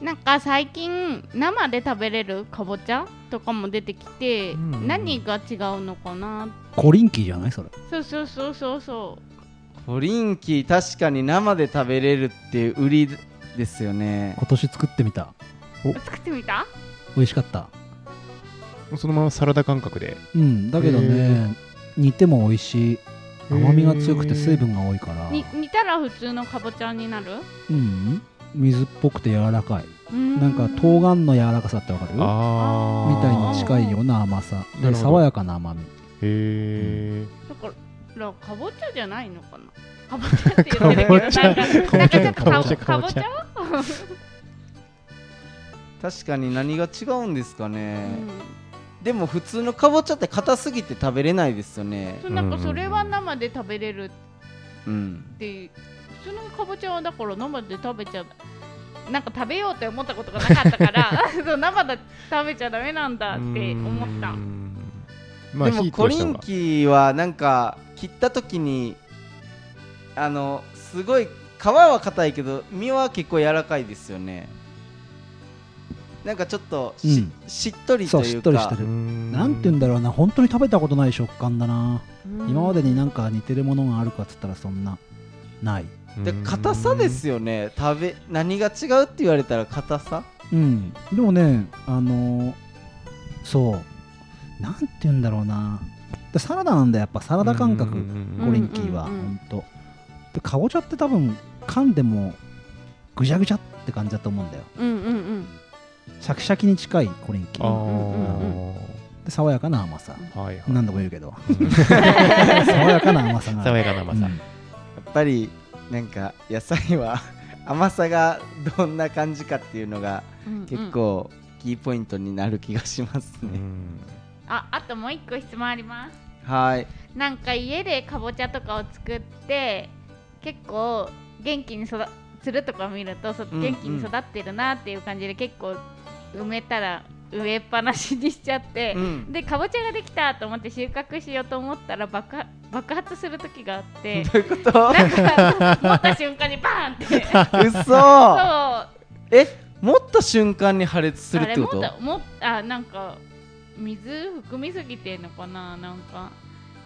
なんか最近生で食べれるかぼちゃとかも出てきて、うん。何が違うのかな？コリンキーじゃない？それ。そうそうそうそうそコリンキー確かに生で食べれるっていう売りですよね。今年作ってみた。う作ってみた？美味しかったそのままサラダ感覚で。うんだけどへね煮ても美味しい。甘みが強くて水分が多いから。に煮たら普通のかぼちゃになる？うん。水っぽくて柔らかい。ななんか冬瓜の柔らかさってわかる？みあたいに近いような甘さ。で爽やかな甘み。へえだからかぼちゃじゃないのかな？かぼちゃって言ってるけどなんかかぼちゃなんかぼちゃ。かぼちゃ？確かに何が違うんですかね、でも普通のかぼちゃって硬すぎて食べれないですよね。そうなんかそれは生で食べれるう。ん。って普通のかぼちゃはだから生で食べちゃなんか食べようって思ったことがなかったから そう生で食べちゃダメなんだって思った。まあでも火コリンキーはなんか切った時にあのすごい皮は硬いけど身は結構柔らかいですよねなんかちょっとし,、うん。しっとりというか。しっとりしてる。なんて言うんだろうな。本当に食べたことない食感だな。うん。今までになんか似てるものがあるかっつったらそんなない。で硬さですよね。食べ何が違うって言われたら硬さ？うん。でもねあのーそう。なんて言うんだろうな。でサラダなんだやっぱサラダ感覚。うんコリンキーは、うんうんうん。ほんと。でかぼちゃって多分噛んでもぐじゃぐじゃって感じだと思うんだよ。うんうんうんシャキシャキに近いコリンキあー。ーで爽やかな甘さ。はいはい。何度も言うけど。爽やかな甘さが。爽やかな甘さ。うん。やっぱりなんか野菜は 甘さがどんな感じかっていうのが結構キーポイントになる気がしますね、うん。ああともう一個質問あります。はい。なんか家でかぼちゃとかを作って結構元気に育つるとか見るとそうん元気に育ってるなっていう感じで結構埋めたら植えっぱなしにしちゃってう、ん。でかぼちゃができたと思って収穫しようと思ったら爆発爆発する時があって どういうこと？なんか持った瞬間にバーンって。嘘！そう。え持った瞬間に破裂するってこと？あれもあなんか水含みすぎてんのかな？なんか。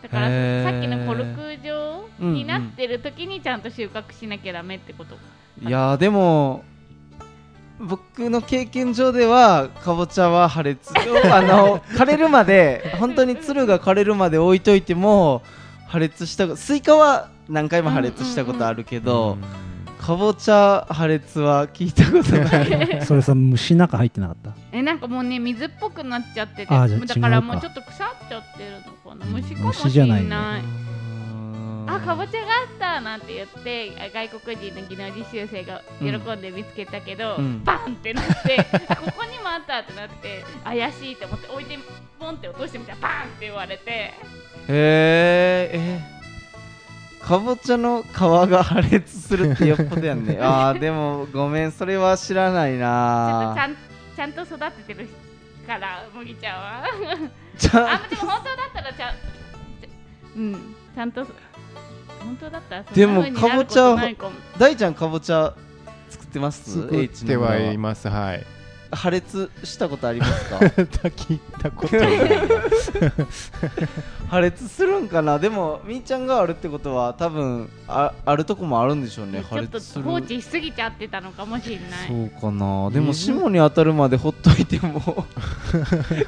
だからさっきのコルク状になってる時にちゃんと収穫しなきゃダメってこと、いやーでも僕の経験上ではかぼちゃは破裂あの 枯れるまで本当につるが枯れるまで置いといても破裂したスイカは何回も破裂したことあるけど、かぼちゃ破裂は聞いたことない。それさ虫の中入ってなかった？えなんかもうね水っぽくなっちゃっててあじゃあだからもうちょっと腐っちゃってるのかな。うん虫かもし虫じゃないんないねあかぼちゃがあったなんて言ってあ外国人の技能実習生が喜んで見つけたけど、うん。バンってなってあここにもあったってなって怪しいって思って置いてポンって落としてみたらバンって言われて。へええかぼちゃの皮が破裂するってよっぽどやんね。あーでもごめんそれは知らないちょっとちなゃんちゃんと育ててるから麦ちゃんは。ちゃあでも本当だったらちゃんうんちゃんと本当だったでもかぼちゃ大ちゃんかぼちゃ作ってます？作ってはいますはい。破裂したことありますか？聞いたことない。破裂するんかな？でもみーちゃんがあるってことは多分ああるとこもあるんでしょうね。ちょっと破裂する。放置しすぎちゃってたのかもしれない。そうかな。でも霜に当たるまでほっといても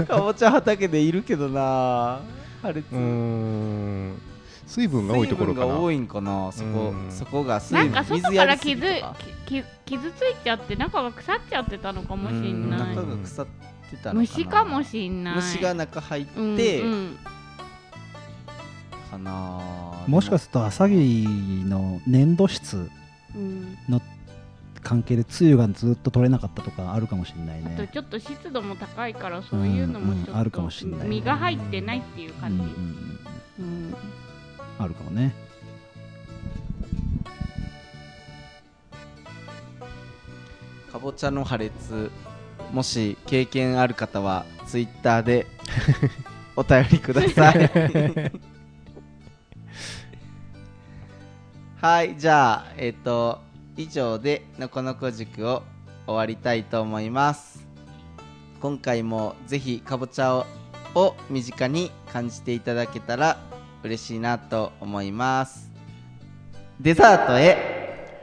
かぼちゃ畑でいるけどな。破裂。うーん水分が多いところかな。水分が多いんかな。そこうん。そこが水分なんか外から傷傷ついちゃって中が腐っちゃってたのかもしんない。中が腐ってたのかな。虫かもしれない。虫が中入って、うんうん。かな。もしかするとアサギの粘土質うん。関係でつゆがずっと取れなかったとかあるかもしれないね。あとちょっと湿度も高いからそういうのもちょっと、うんうんあるかもしれない身が入ってないっていう感じ、うんうんうん。うんあるかもね。かぼちゃの破裂もし経験ある方はツイッターで お便りください。はいじゃあえっ、と以上でのこのこ塾を終わりたいと思います。今回もぜひかぼちゃをを身近に感じていただけたら嬉しいなと思います。デザートへ。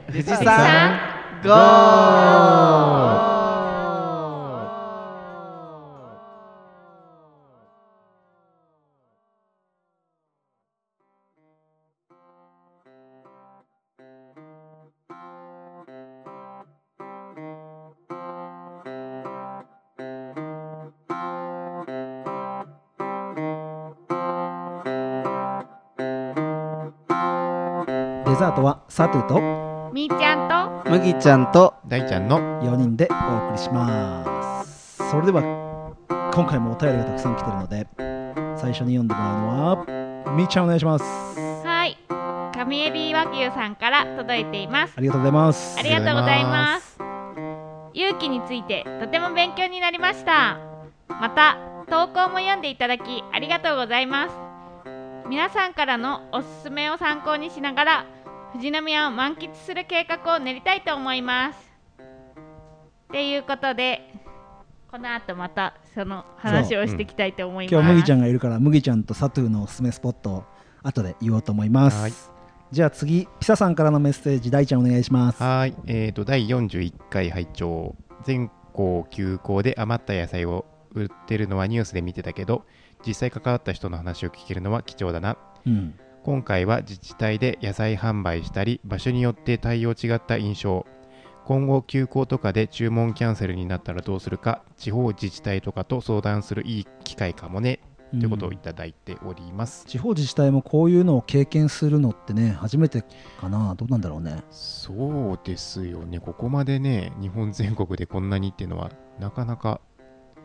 富士山ゴーデザートはサトゥとみーちゃんと麦ちゃんと大ちゃんの4人でお送りします。それでは今回もお便りがたくさん来てるので最初に読んでもらうのはみーちゃんお願いします。はい。神エビ和牛さんから届いています。ありがとうございます。ありがとうございます。勇気についてとても勉強になりました。また投稿も読んでいただきありがとうございます。皆さんからのおすすめを参考にしながら富士宮を満喫する計画を練りたいと思います。っていうことでこの後またその話をしていきたいと思います、今日麦ちゃんがいるから麦ちゃんとサトゥのおすすめスポットを後で言おうと思います、はい。じゃあ次ピサさんからのメッセージ大ちゃんお願いします。はい、えー、と第41回拝聴。全校休校で余った野菜を売ってるのはニュースで見てたけど実際関わった人の話を聞けるのは貴重だな。うん今回は自治体で野菜販売したり場所によって対応違った印象。今後休校とかで注文キャンセルになったらどうするか地方自治体とかと相談するいい機会かもねということをいただいております、地方自治体もこういうのを経験するのってね初めてかな。どうなんだろうね。そうですよね。ここまでね日本全国でこんなにっていうのはなかなか。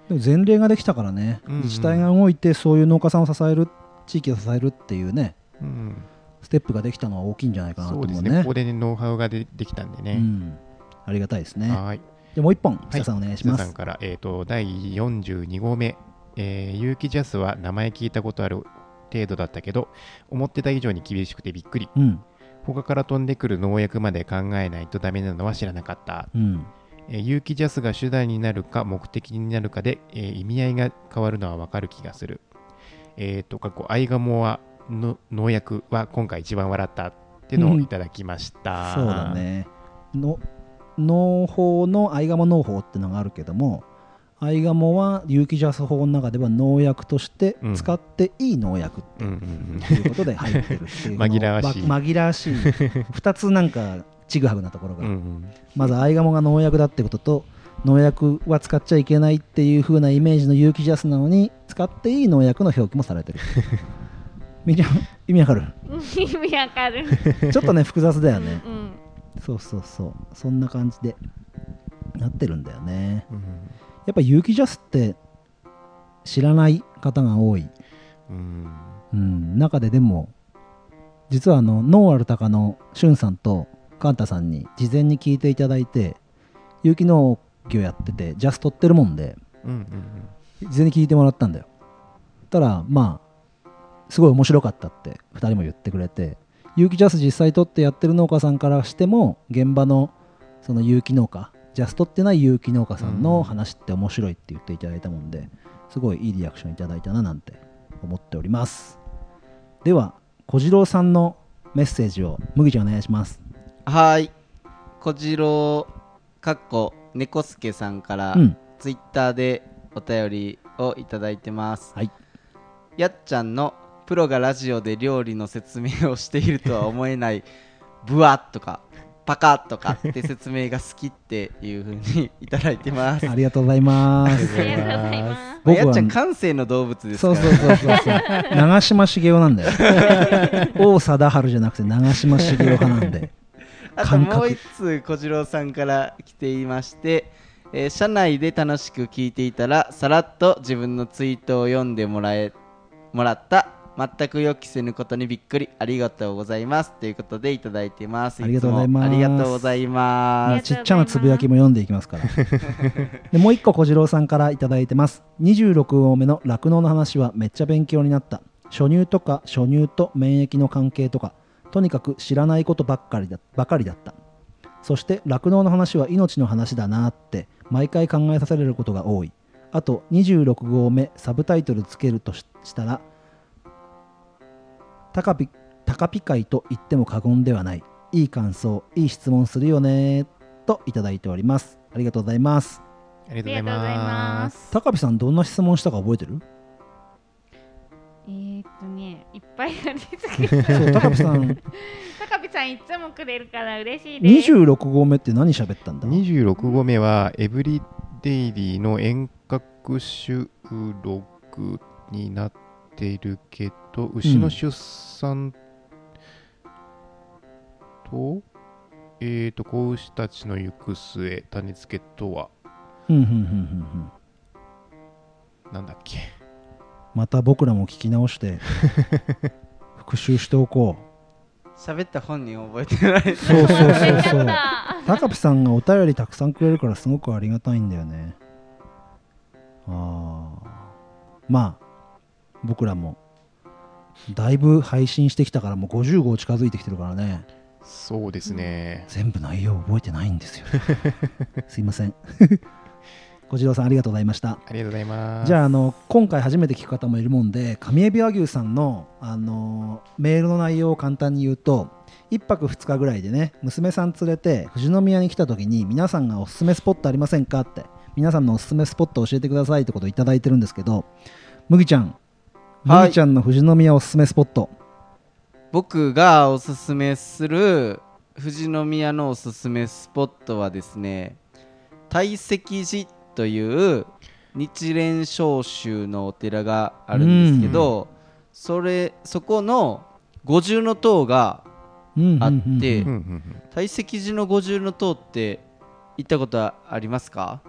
でも前例ができたからね、うんうん。自治体が動いてそういう農家さんを支える地域を支えるっていうね。うんステップができたのは大きいんじゃないかなとそうですね。ねここでねノウハウがでできたんでね、うん、ありがたいですね。はい。でもう一本い。久さんお願いします、皆さんから、えー、と第42号目、えー、有機ジャスは名前聞いたことある程度だったけど思ってた以上に厳しくてびっくり。うん。他から飛んでくる農薬まで考えないとダメなのは知らなかった、うん。えー有機ジャスが手段になるか目的になるかで、えー意味合いが変わるのはわかる気がする。えっ、と過去アイガモはの農薬は今回一番笑ったっていうのをいただきました、そうだね。の農法のアイガモ農法ってのがあるけどもアイガモは有機ジャス法の中では農薬として使っていい農薬っていうことで入ってるっていう 紛らわしい。ま紛らわしい。2つなんかちぐはぐなところが、うんうん。まずアイガモが農薬だってことと農薬は使っちゃいけないっていう風なイメージの有機ジャスなのに使っていい農薬の表記もされてる みーちゃん意味わかる？意味わかる。ちょっとね複雑だよね。うんそうそうそう。そんな感じでなってるんだよね。うん。やっぱ有機ジャスって知らない方が多い、うん。うん、中ででも実はあのノーアルタカのしゅんさんとカンタさんに事前に聞いていただいて有機農業やっててジャス取ってるもんでうんうん。事前に聞いてもらったんだよ。たらまあすごい面白かったって2人も言ってくれて有機ジャス実際取ってやってる農家さんからしても現場のその有機農家ジャス取ってない有機農家さんの話って面白いって言っていただいたもんですごいいいリアクションいただいたななんて思っております。では小次郎さんのメッセージを麦ちゃんお願いします。はい。小次郎かっこ猫助さんから、うん。ツイッターでお便りをいただいてます、はい。やっちゃんのプロがラジオで料理の説明をしているとは思えない ブワッとかパカッとかって説明が好きっていう風にいただいてます。ありがとうございます。ありがとうございます。僕はやっちゃん感性の動物ですから。そうそうそうそうそう。長嶋茂雄なんだよ。王貞治じゃなくて長嶋茂雄派なんで。あと感覚。もう一通小次郎さんから来ていまして、えー社内で楽しく聞いていたらさらっと自分のツイートを読んでもらえもらった全く予期せぬことにびっくりありがとうございます。ということでいただいてます。ありがとうございます。ありがとうございもます。うちっちゃなつぶやきも読んでいきますから。でもう一個小次郎さんからいただいてます。26号目の酪農の話はめっちゃ勉強になった。初乳とか初乳と免疫の関係とかとにかく知らないことばっかりだばかりだった。そして酪農の話は命の話だなって毎回考えさせられることが多い。あと26号目サブタイトルつけるとししたら高ピ高ピ会と言っても過言ではないいい感想いい質問するよねといただいておりますありがとうございますありがとうございまますす。高ピさんどんな質問したか覚えてる？えー、っとね、いっぱいありすぎる。そう高ピさん 高見さんいつもくれるから嬉しいです。26号目って何喋ったんだ？26号目はエブリデイリーの遠隔収録になっているけど牛の出産と、えーと子牛たちの行く末種付けとはうんうんうんうんうん。なんだっけ？また僕らも聞き直して 復習しておこ喋った本人覚えてない。うそうそうそう。そう。高ピさんがお便りたくさんくれるからすごくありがたいんだよね。ああまあ僕らも。だいぶ配信してきたからもう50号近づいてきてるからね。そうですね、全部内容覚えてないんですよ。すいません。小次郎さんありがとうございました。ありがとうございます。じゃああの今回初めて聞く方もいるもんで上海老和牛さんのあのメールの内容を簡単に言うと1泊2日ぐらいでね娘さん連れて富士宮に来た時に皆さんがおすすめスポットありませんかって皆さんのおすすめスポット教えてくださいってことをいただいてるんですけど麦ちゃんはい。麦ちゃんの富士宮おすすめスポット、僕がおすすめする富士宮のおすすめスポットはですね大石寺という日蓮召集のお寺があるんですけど、それそこの五重の塔がうんうんうんうん。あってうんうんうん。大石寺の五重の塔って行ったことはありますか？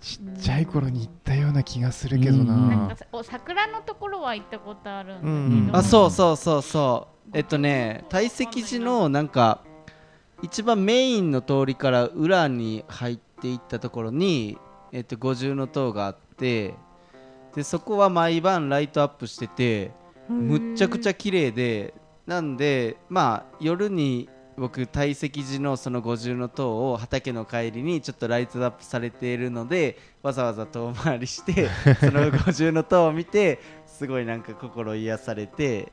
ちっちゃい頃に行ったような気がするけどな、うんなんか桜のところは行ったことあるんだけど、うんあそうそうそうそう。えっとね大石寺のなんか一番メインの通りから裏に入っていったところに、えっと、五重の塔があってでそこは毎晩ライトアップしててむっちゃくちゃ綺麗でなんでまあ夜に僕大石寺のその五重の塔を畑の帰りにちょっとライトアップされているのでわざわざ遠回りして その五重の塔を見てすごいなんか心癒されて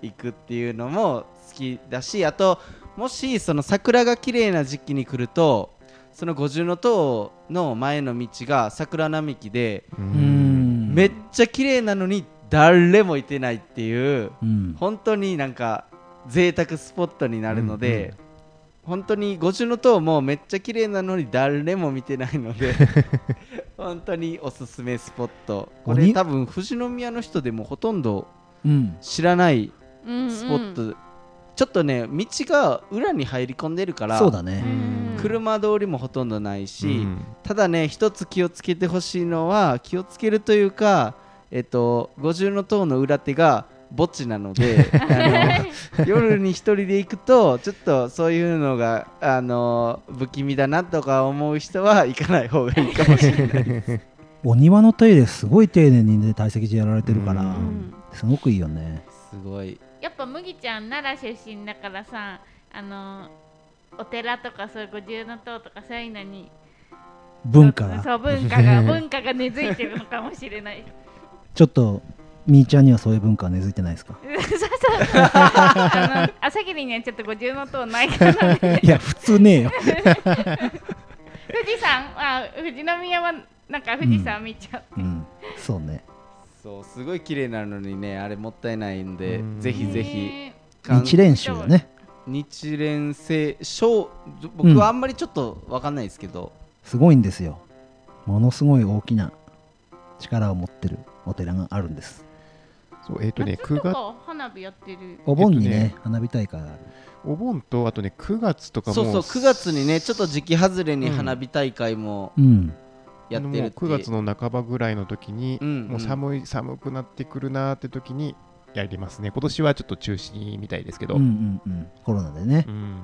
いくっていうのも好きだしあともしその桜が綺麗な時期に来るとその五重の塔の前の道が桜並木でめっちゃ綺麗なのに誰もいてないっていううん。本当になんか贅沢スポットになるので、うん本当に五重の塔もめっちゃ綺麗なのに誰も見てないので 本当におすすめスポット。これ鬼多分富士宮の人でもほとんどうん。知らないうんうん。スポット、ちょっとね道が裏に入り込んでるからそうだね。うん。車通りもほとんどないし、うん。ただね一つ気をつけてほしいのは気をつけるというかえっと五重の塔の裏手が墓地なので あの夜に一人で行くとちょっとそういうのがあの不気味だなとか思う人は行かない方がいいかもしれない お庭の手入れすごい丁寧にね大石寺やられてるから、うん。すごくいいよね。すごい。やっぱ麦ちゃん奈良出身だからさあのお寺とかそういう五重の塔とかそういうのに文化が。そう文化が文化が根付いてるのかもしれない。ちょっとみーちゃんにはそういう文化は根付いてないですか？そうそうあの朝霧にはちょっと五重の塔ないからねいや普通ねえよ。富士山あ富士宮はなんか富士山見ちゃう、うん。そうね。そうすごい綺麗なのにねあれもったいないんでうん。ぜひぜひ。日蓮宗だね。日蓮聖小僕はあんまりちょっと分かんないですけど、すごいんですよ。ものすごい大きな力を持ってるお寺があるんですそうえっ、とね9夏と月か花火やってる。お盆にね,、えっとね花火大会がある。お盆とあとね9月とかもそうそう9月にねちょっと時期外れに花火大会もうん。やってるって。もう9月の半ばぐらいの時に、うんもう寒い寒くなってくるなーって時にやりますね。今年はちょっと中止みたいですけど、うんうんうん。コロナでね、うん。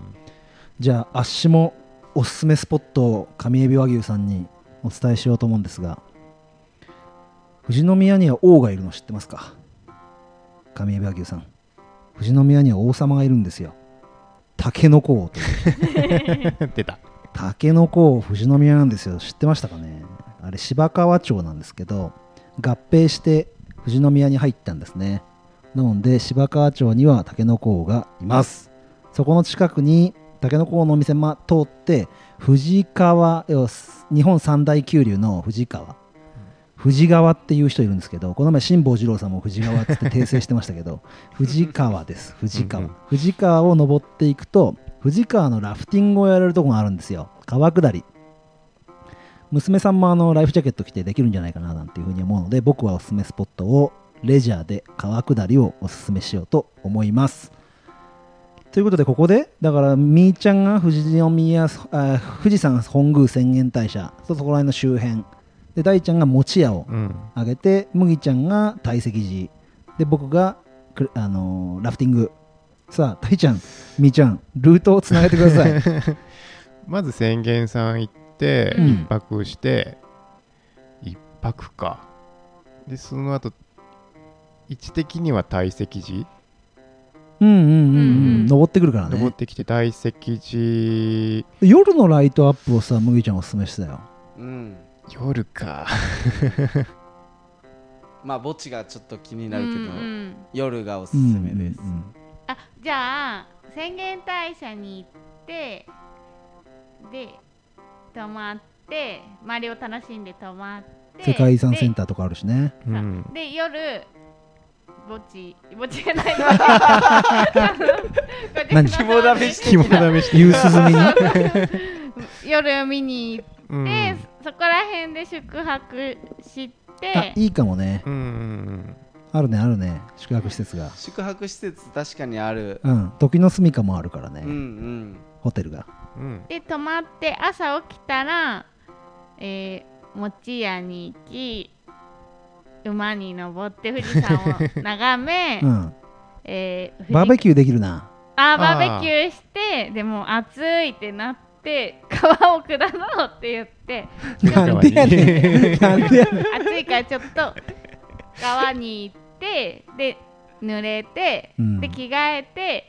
じゃああっしもおすすめスポットを上海老和牛さんにお伝えしようと思うんですが富士宮には王がいるの知ってますか？上海老和牛さん富士宮には王様がいるんですよ。竹の子王という。出た。竹の子王富士宮なんですよ。知ってましたかね？あれ芝川町なんですけど合併して富士宮に入ったんですね。なので芝川町にはタケノコ王がいます。そこの近くにタケノコ王のお店ま通って富士川要は日本三大急流の富士川富士川っていう人いるんですけどこの前辛坊治郎さんも富士川って訂正してましたけど 富士川です富士川。うんうん。富士川を登っていくと富士川のラフティングをやれるとこがあるんですよ。川下り。娘さんもあのライフジャケット着てできるんじゃないかななんていうふうに思うので僕はおすすめスポットをレジャーで川下りをおすすめしようと思います。ということでここでだからみーちゃんが富士宮あ富士山本宮浅間大社とそこら辺の周辺で大ちゃんが餅屋をうん。あげて麦ちゃんが堆積寺で僕がくあのーラフティング。さあ大ちゃんみーちゃんルートをつなげてください。まず宣言さん行ってうん。一泊して一泊か。でその後位置的には堆積寺うんうんうん、ううんん、登ってくるから登っねてきて堆積寺夜のライトアップをさ麦ちゃんおすすめしてたよ。うん夜か。まあ墓地がちょっと気になるけど、うんうん。夜がおすすめです、うんうんあじゃあ宣言大社に行ってで泊まって周りを楽しんで泊まって世界遺産センタターとかあるしね。うーん。で夜墓地墓地じゃない 何？肝試し的 肝な試し夕涼みに。夜見に行っうん。て、そこら辺で宿泊しあていいかもね。うん。うんあるねあるね。宿泊施設が。宿泊施設確かにある。うん。時の住みかもあるからね、うんうん。ホテルが。うん。で泊まって朝起きたら、えー、餅屋に行き馬に登って富士山を眺め、うん。えーバーベキューできるな。あーバーベキューしてでも暑いってなって川を下ろうって言ってなんでやねんなんでやねん。暑いからちょっと川に行ってで濡れて、うん。で着替えて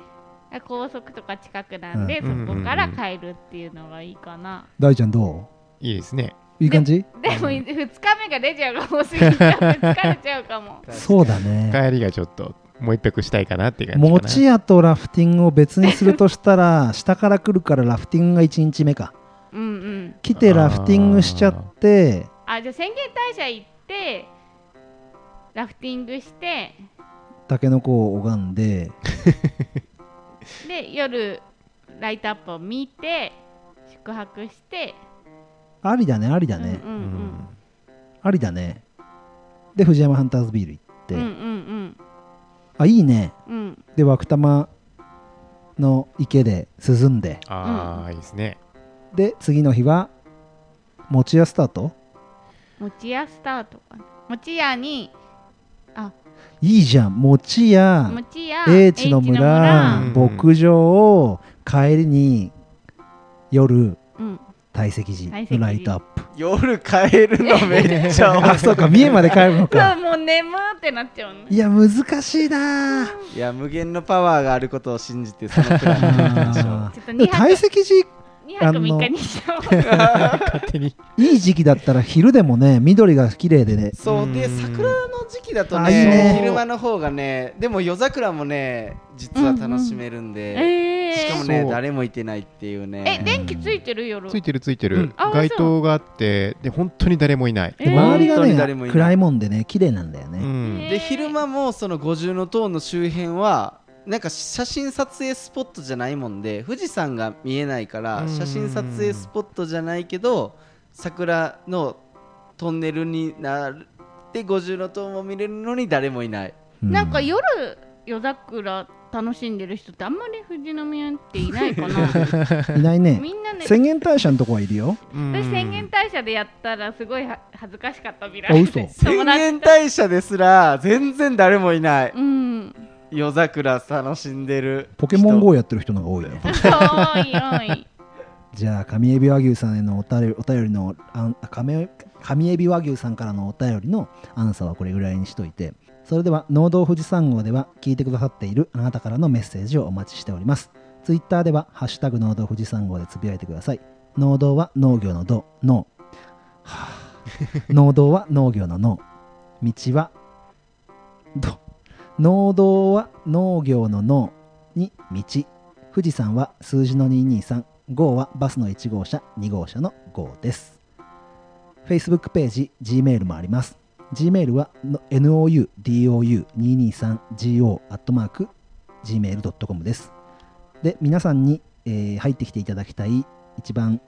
高速とか近くなんで、うんそこから帰るっていうのがいいかな、大ちゃんどいいですね。ういい感じ？でも2日目がレジャーが多すぎて疲れちゃうかも。そうだね。帰りがちょっともう一泊したいかなっていう感じかな。餅屋とラフティングを別にするとしたら下から来るからラフティングが1日目か。うんうん。来てラフティングしちゃって。あじゃあ宣言大社行ってラフティングしてタケノコを拝んで。で夜ライトアップを見て宿泊して。ありだねありだね、うんうん。ありだね。で藤山ハンターズビール行って、うんうんうんあいいね。うん。うんで涌玉の池で涼んで。ああ、いいですね。で次の日は餅屋スタート？餅屋スタートかな。餅屋にいいじゃん。餅屋餅屋英知の村うん。牧場を帰りに夜うん堆積寺堆積寺のライトアップ。夜帰るのめっちゃ あそうか三重まで帰るのそうか もう眠ってなっちゃうの。いや難しいな。いや無限のパワーがあることを信じてそのプランに行きましょうあちょっとーでも2泊。堆積寺2泊3日にしよう。勝手にいい時期だったら昼でもね緑が綺麗でね。そうでうん。桜の時期だとあいいね。ね昼間の方がねでも夜桜もね実は楽しめるんで、えー、しかもね誰もいてないっていうえね電気ついてる夜。ついてるついてる。うん。あ街灯があってで本当に誰もいない。でえー。周りがね暗いもんでね綺麗なんだようね、ん。えで昼間もその五重塔の周辺はなんか写真撮影スポットじゃないもんで富士山が見えないからうん。写真撮影スポットじゃないけど桜のトンネルになって五重塔も見れるのに誰もいない。うなんか夜夜桜楽しんでる人ってあんまり富士宮っていないかな。いないね。みんなね。宣言大社のとこはいるよ。うん。私宣言大社でやったらすごいは恥ずかしかった見らあれて嘘宣言大社ですら全然誰もいない。うん夜桜楽しんでるポケモン GO やってる人の方が多いね。多い多い。じゃあ上エビ和牛さんへのお便りお便りのあん上上エビ和牛さんからのお便りのアンサーはこれぐらいにしといて。それでは農道富士山号では聞いてくださっているあなたからのメッセージをお待ちしております。ツイッターでは「ハッシュタグ農道富士山号」でつぶやいてください。農道は農業の道農はあ。農道は農業の農道はど農道は農業の農に道。富士山は数字の223 5はバスの1号車。2号車の5です。Facebook ページ Gmail もあります。Gmail は noudou223go.gmail.com です。で皆さんに、えー入ってきていただきたい一番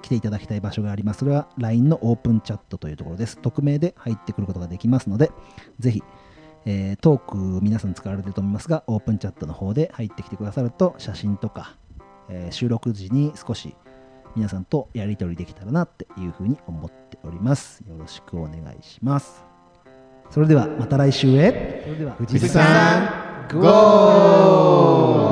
来ていただきたい場所がありますそれは LINE のオープンチャットというところです。匿名で入ってくることができますのでぜひ、えートーク皆さん使われてると思いますがオープンチャットの方で入ってきてくださると写真とか、えー収録時に少し皆さんとやり取りできたらなっていうふうに思っております。よろしくお願いします。それではまた来週へ。それでは富士山ゴー